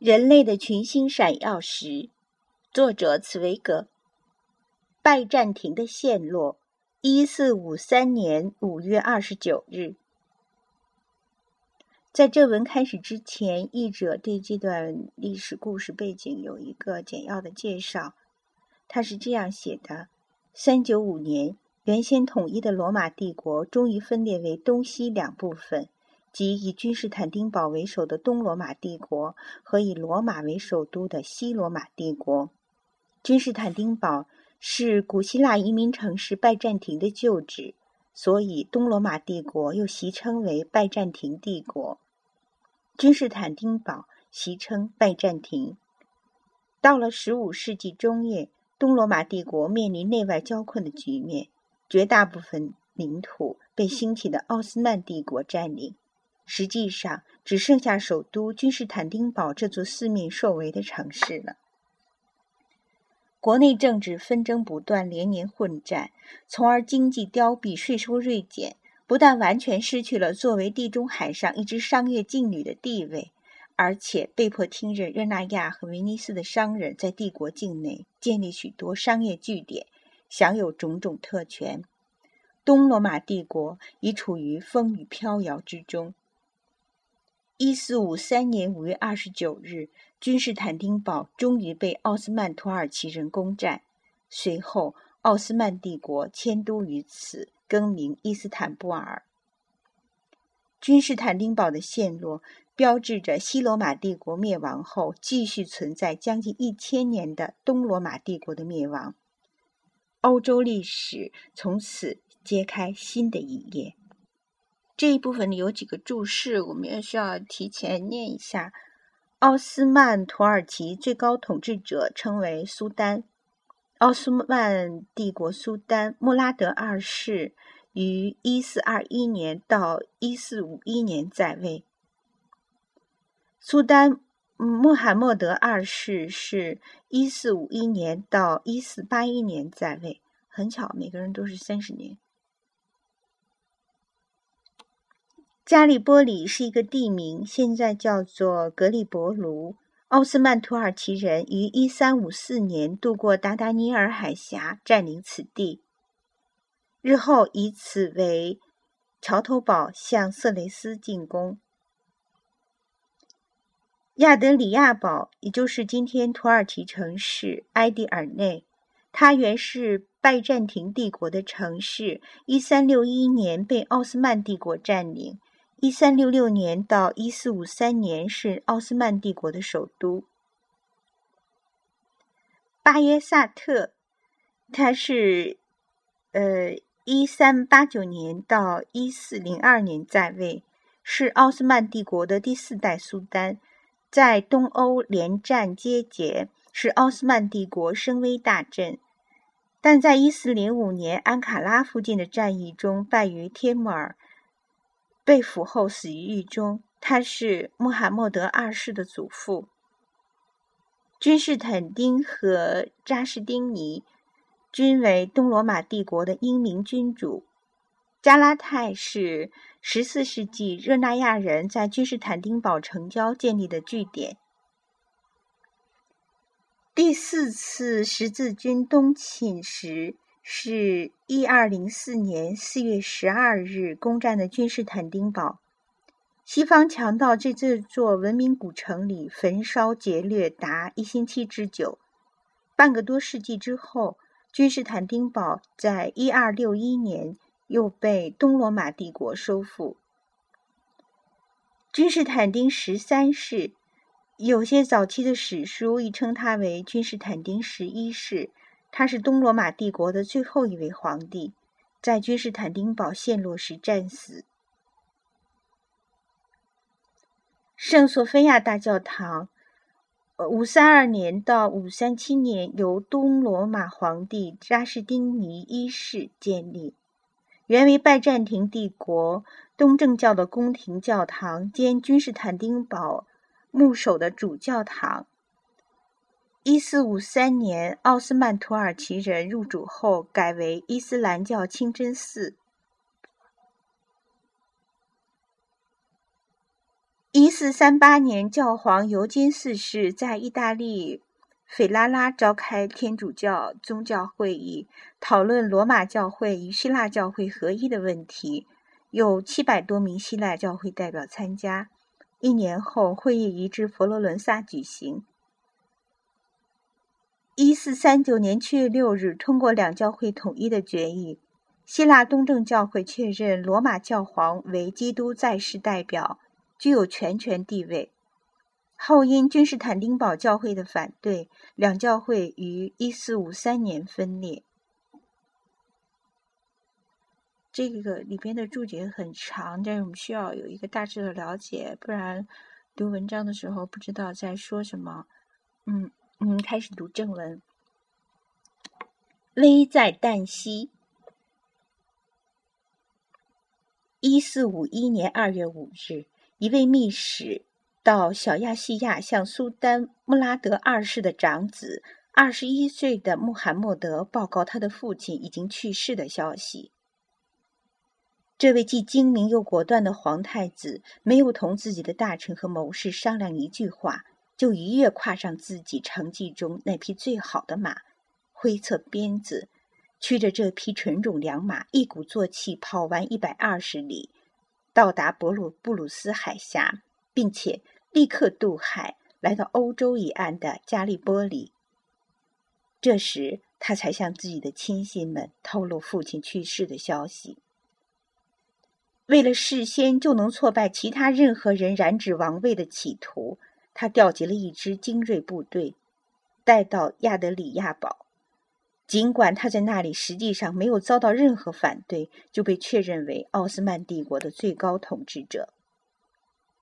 人类的群星闪耀时，作者茨维格。拜占庭的陷落，一四五三年五月二十九日。在这文开始之前，译者对这段历史故事背景有一个简要的介绍。他是这样写的：三九五年，原先统一的罗马帝国终于分裂为东西两部分，即以君士坦丁堡为首的东罗马帝国和以罗马为首都的西罗马帝国。君士坦丁堡是古希腊移民城市拜占庭的旧址。所以，东罗马帝国又习称为拜占庭帝国。君士坦丁堡习称拜占庭。到了十五世纪中叶，东罗马帝国面临内外交困的局面，绝大部分领土被兴起的奥斯曼帝国占领。实际上，只剩下首都君士坦丁堡这座四面受围的城市了。国内政治纷争不断，连年混战，从而经济凋敝，税收锐减，不但完全失去了作为地中海上一支商业劲旅的地位，而且被迫听任热那亚和威尼斯的商人在帝国境内建立许多商业据点，享有种种特权。东罗马帝国已处于风雨飘摇之中。一四五三年五月二十九日。君士坦丁堡终于被奥斯曼土耳其人攻占，随后奥斯曼帝国迁都于此，更名伊斯坦布尔。君士坦丁堡的陷落，标志着西罗马帝国灭亡后继续存在将近一千年的东罗马帝国的灭亡。欧洲历史从此揭开新的一页。这一部分里有几个注释，我们也需要提前念一下。奥斯曼土耳其最高统治者称为苏丹，奥斯曼帝国苏丹穆拉德二世于一四二一年到一四五一年在位。苏丹穆罕默德二世是一四五一年到一四八一年在位，很巧，每个人都是三十年。加利波里是一个地名，现在叫做格里博卢。奥斯曼土耳其人于一三五四年渡过达达尼尔海峡，占领此地，日后以此为桥头堡，向色雷斯进攻。亚德里亚堡，也就是今天土耳其城市埃迪尔内，它原是拜占庭帝国的城市，一三六一年被奥斯曼帝国占领。一三六六年到一四五三年是奥斯曼帝国的首都。巴耶萨特，他是呃一三八九年到一四零二年在位，是奥斯曼帝国的第四代苏丹，在东欧连战皆捷，使奥斯曼帝国声威大振。但在一四零五年安卡拉附近的战役中败于帖木儿。被俘后死于狱中。他是穆罕默德二世的祖父。君士坦丁和扎士丁尼均为东罗马帝国的英明君主。加拉泰是十四世纪热那亚人在君士坦丁堡城郊建立的据点。第四次十字军东侵时。是一二零四年四月十二日攻占的君士坦丁堡。西方强盗在这座文明古城里焚烧劫掠达一星期之久。半个多世纪之后，君士坦丁堡在一二六一年又被东罗马帝国收复。君士坦丁十三世，有些早期的史书亦称他为君士坦丁十一世。他是东罗马帝国的最后一位皇帝，在君士坦丁堡陷落时战死。圣索菲亚大教堂，呃五三二年到五三七年由东罗马皇帝扎士丁尼一世建立，原为拜占庭帝国东正教的宫廷教堂兼君士坦丁堡牧首的主教堂。一四五三年，奥斯曼土耳其人入主后，改为伊斯兰教清真寺。一四三八年，教皇尤金四世在意大利斐拉拉召开天主教宗教会议，讨论罗马教会与希腊教会合一的问题，有七百多名希腊教会代表参加。一年后，会议移至佛罗伦萨举行。一四三九年七月六日，通过两教会统一的决议，希腊东正教会确认罗马教皇为基督在世代表，具有全权地位。后因君士坦丁堡教会的反对，两教会于一四五三年分裂。这个里边的注解很长，但是我们需要有一个大致的了解，不然读文章的时候不知道在说什么。嗯嗯，开始读正文。危在旦夕。一四五一年二月五日，一位密使到小亚细亚向苏丹穆拉德二世的长子二十一岁的穆罕默德报告他的父亲已经去世的消息。这位既精明又果断的皇太子，没有同自己的大臣和谋士商量一句话，就一跃跨上自己成绩中那匹最好的马，挥策鞭子，驱着这匹纯种良马，一鼓作气跑完一百二十里，到达博鲁布鲁斯海峡，并且立刻渡海，来到欧洲一岸的加利波里。这时，他才向自己的亲信们透露父亲去世的消息。为了事先就能挫败其他任何人染指王位的企图，他调集了一支精锐部队，带到亚德里亚堡。尽管他在那里实际上没有遭到任何反对，就被确认为奥斯曼帝国的最高统治者。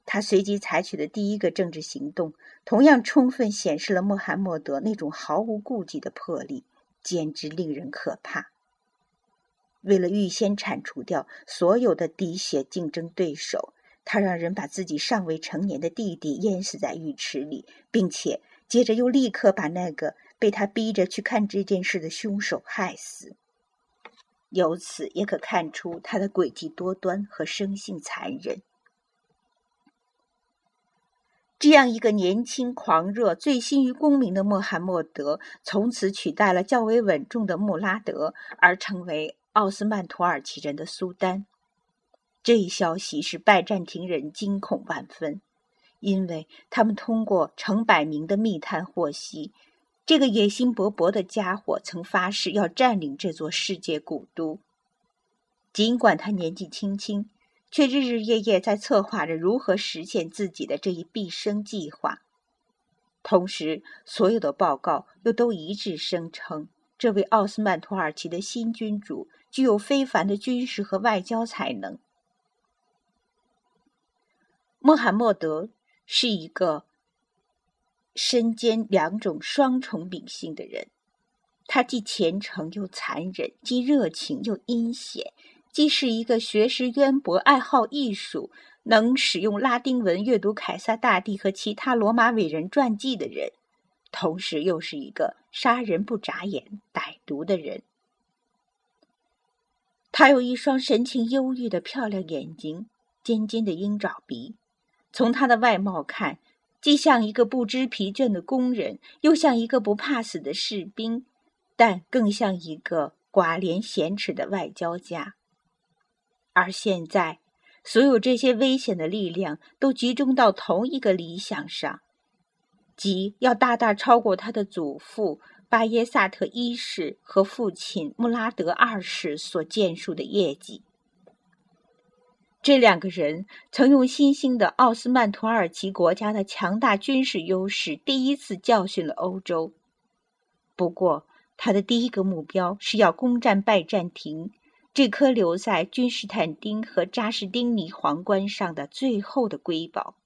他随即采取的第一个政治行动，同样充分显示了穆罕默德那种毫无顾忌的魄力，简直令人可怕。为了预先铲除掉所有的滴血竞争对手，他让人把自己尚未成年的弟弟淹死在浴池里，并且接着又立刻把那个被他逼着去看这件事的凶手害死。由此也可看出他的诡计多端和生性残忍。这样一个年轻、狂热、醉心于功名的穆罕默德，从此取代了较为稳重的穆拉德，而成为。奥斯曼土耳其人的苏丹，这一消息使拜占庭人惊恐万分，因为他们通过成百名的密探获悉，这个野心勃勃的家伙曾发誓要占领这座世界古都。尽管他年纪轻轻，却日日夜夜在策划着如何实现自己的这一毕生计划。同时，所有的报告又都一致声称，这位奥斯曼土耳其的新君主。具有非凡的军事和外交才能。穆罕默德是一个身兼两种双重秉性的人，他既虔诚又残忍，既热情又阴险，既是一个学识渊博、爱好艺术、能使用拉丁文阅读凯撒大帝和其他罗马伟人传记的人，同时又是一个杀人不眨眼、歹毒的人。他有一双神情忧郁的漂亮眼睛，尖尖的鹰爪鼻。从他的外貌看，既像一个不知疲倦的工人，又像一个不怕死的士兵，但更像一个寡廉鲜耻的外交家。而现在，所有这些危险的力量都集中到同一个理想上，即要大大超过他的祖父。巴耶萨特一世和父亲穆拉德二世所建树的业绩。这两个人曾用新兴的奥斯曼土耳其国家的强大军事优势，第一次教训了欧洲。不过，他的第一个目标是要攻占拜占庭这颗留在君士坦丁和扎什丁尼皇冠上的最后的瑰宝。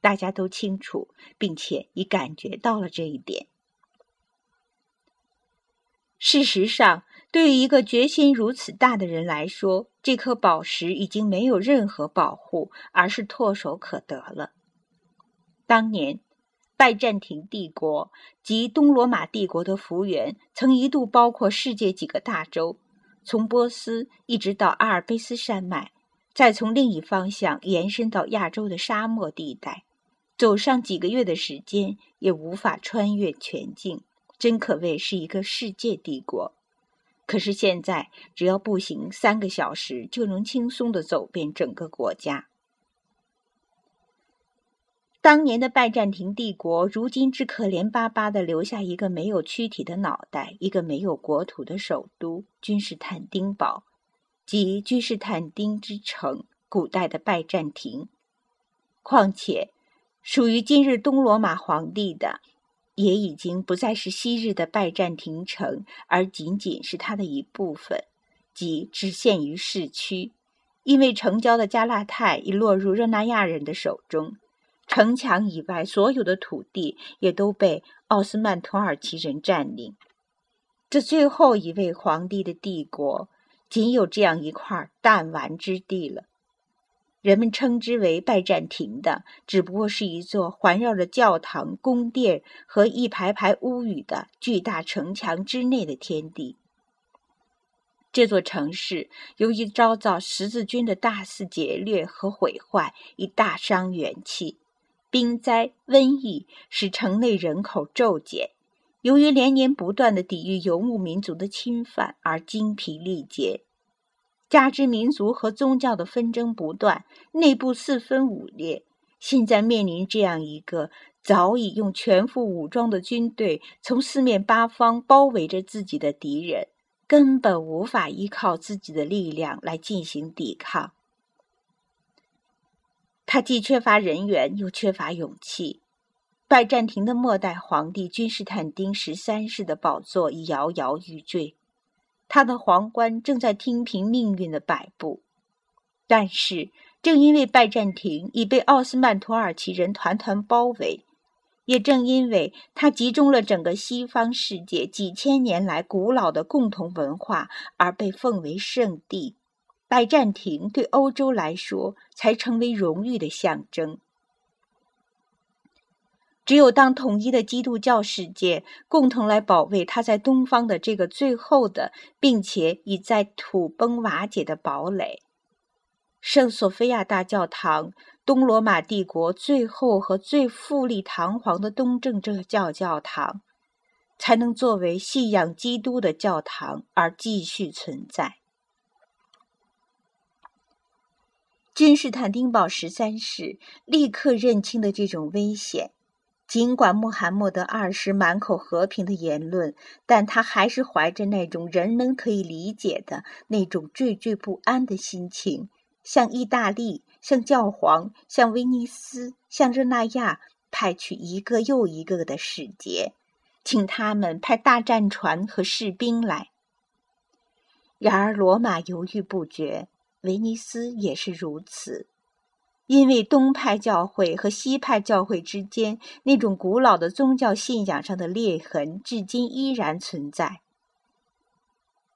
大家都清楚，并且已感觉到了这一点。事实上，对于一个决心如此大的人来说，这颗宝石已经没有任何保护，而是唾手可得了。当年，拜占庭帝国及东罗马帝国的幅员曾一度包括世界几个大洲，从波斯一直到阿尔卑斯山脉，再从另一方向延伸到亚洲的沙漠地带，走上几个月的时间也无法穿越全境，真可谓是一个世界帝国。可是现在，只要步行三个小时，就能轻松的走遍整个国家。当年的拜占庭帝国，如今只可怜巴巴的留下一个没有躯体的脑袋，一个没有国土的首都——君士坦丁堡。即君士坦丁之城，古代的拜占庭。况且，属于今日东罗马皇帝的，也已经不再是昔日的拜占庭城，而仅仅是它的一部分，即只限于市区。因为城郊的加拉泰已落入热那亚人的手中，城墙以外所有的土地也都被奥斯曼土耳其人占领。这最后一位皇帝的帝国。仅有这样一块弹丸之地了。人们称之为拜占庭的，只不过是一座环绕着教堂、宫殿和一排排屋宇的巨大城墙之内的天地。这座城市由于遭到十字军的大肆劫掠和毁坏，已大伤元气。兵灾、瘟疫使城内人口骤减。由于连年不断的抵御游牧民族的侵犯而精疲力竭，加之民族和宗教的纷争不断，内部四分五裂，现在面临这样一个早已用全副武装的军队从四面八方包围着自己的敌人，根本无法依靠自己的力量来进行抵抗。他既缺乏人员，又缺乏勇气。拜占庭的末代皇帝君士坦丁十三世的宝座已摇摇欲坠，他的皇冠正在听凭命运的摆布。但是，正因为拜占庭已被奥斯曼土耳其人团团包围，也正因为它集中了整个西方世界几千年来古老的共同文化，而被奉为圣地，拜占庭对欧洲来说才成为荣誉的象征。只有当统一的基督教世界共同来保卫它在东方的这个最后的，并且已在土崩瓦解的堡垒——圣索菲亚大教堂，东罗马帝国最后和最富丽堂皇的东正教教堂，才能作为信仰基督的教堂而继续存在。君士坦丁堡十三世立刻认清了这种危险。尽管穆罕默德二世满口和平的言论，但他还是怀着那种人们可以理解的那种惴惴不安的心情，向意大利、向教皇、向威尼斯、向热那亚派去一个又一个的使节，请他们派大战船和士兵来。然而，罗马犹豫不决，威尼斯也是如此。因为东派教会和西派教会之间那种古老的宗教信仰上的裂痕，至今依然存在。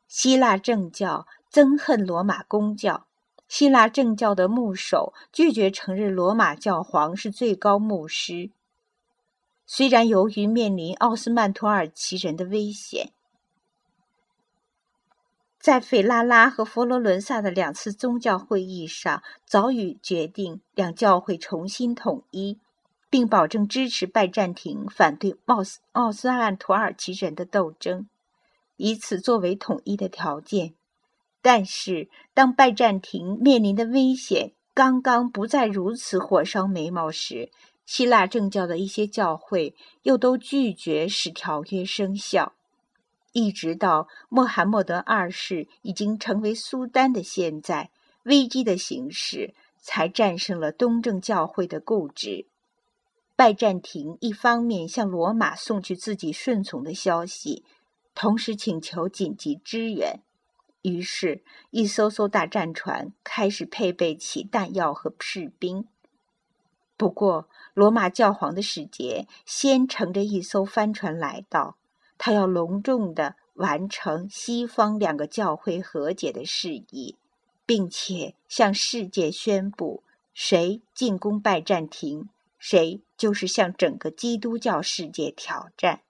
希腊正教憎恨罗马公教，希腊正教的牧首拒绝承认罗马教皇是最高牧师。虽然由于面临奥斯曼土耳其人的危险。在费拉拉和佛罗伦萨的两次宗教会议上，早已决定两教会重新统一，并保证支持拜占庭反对奥斯奥斯曼土耳其人的斗争，以此作为统一的条件。但是，当拜占庭面临的危险刚刚不再如此火烧眉毛时，希腊正教的一些教会又都拒绝使条约生效。一直到穆罕默德二世已经成为苏丹的现在，危机的形势才战胜了东正教会的固执。拜占庭一方面向罗马送去自己顺从的消息，同时请求紧急支援。于是，一艘艘大战船开始配备起弹药和士兵。不过，罗马教皇的使节先乘着一艘帆船来到。他要隆重的完成西方两个教会和解的事宜，并且向世界宣布：谁进攻拜占庭，谁就是向整个基督教世界挑战。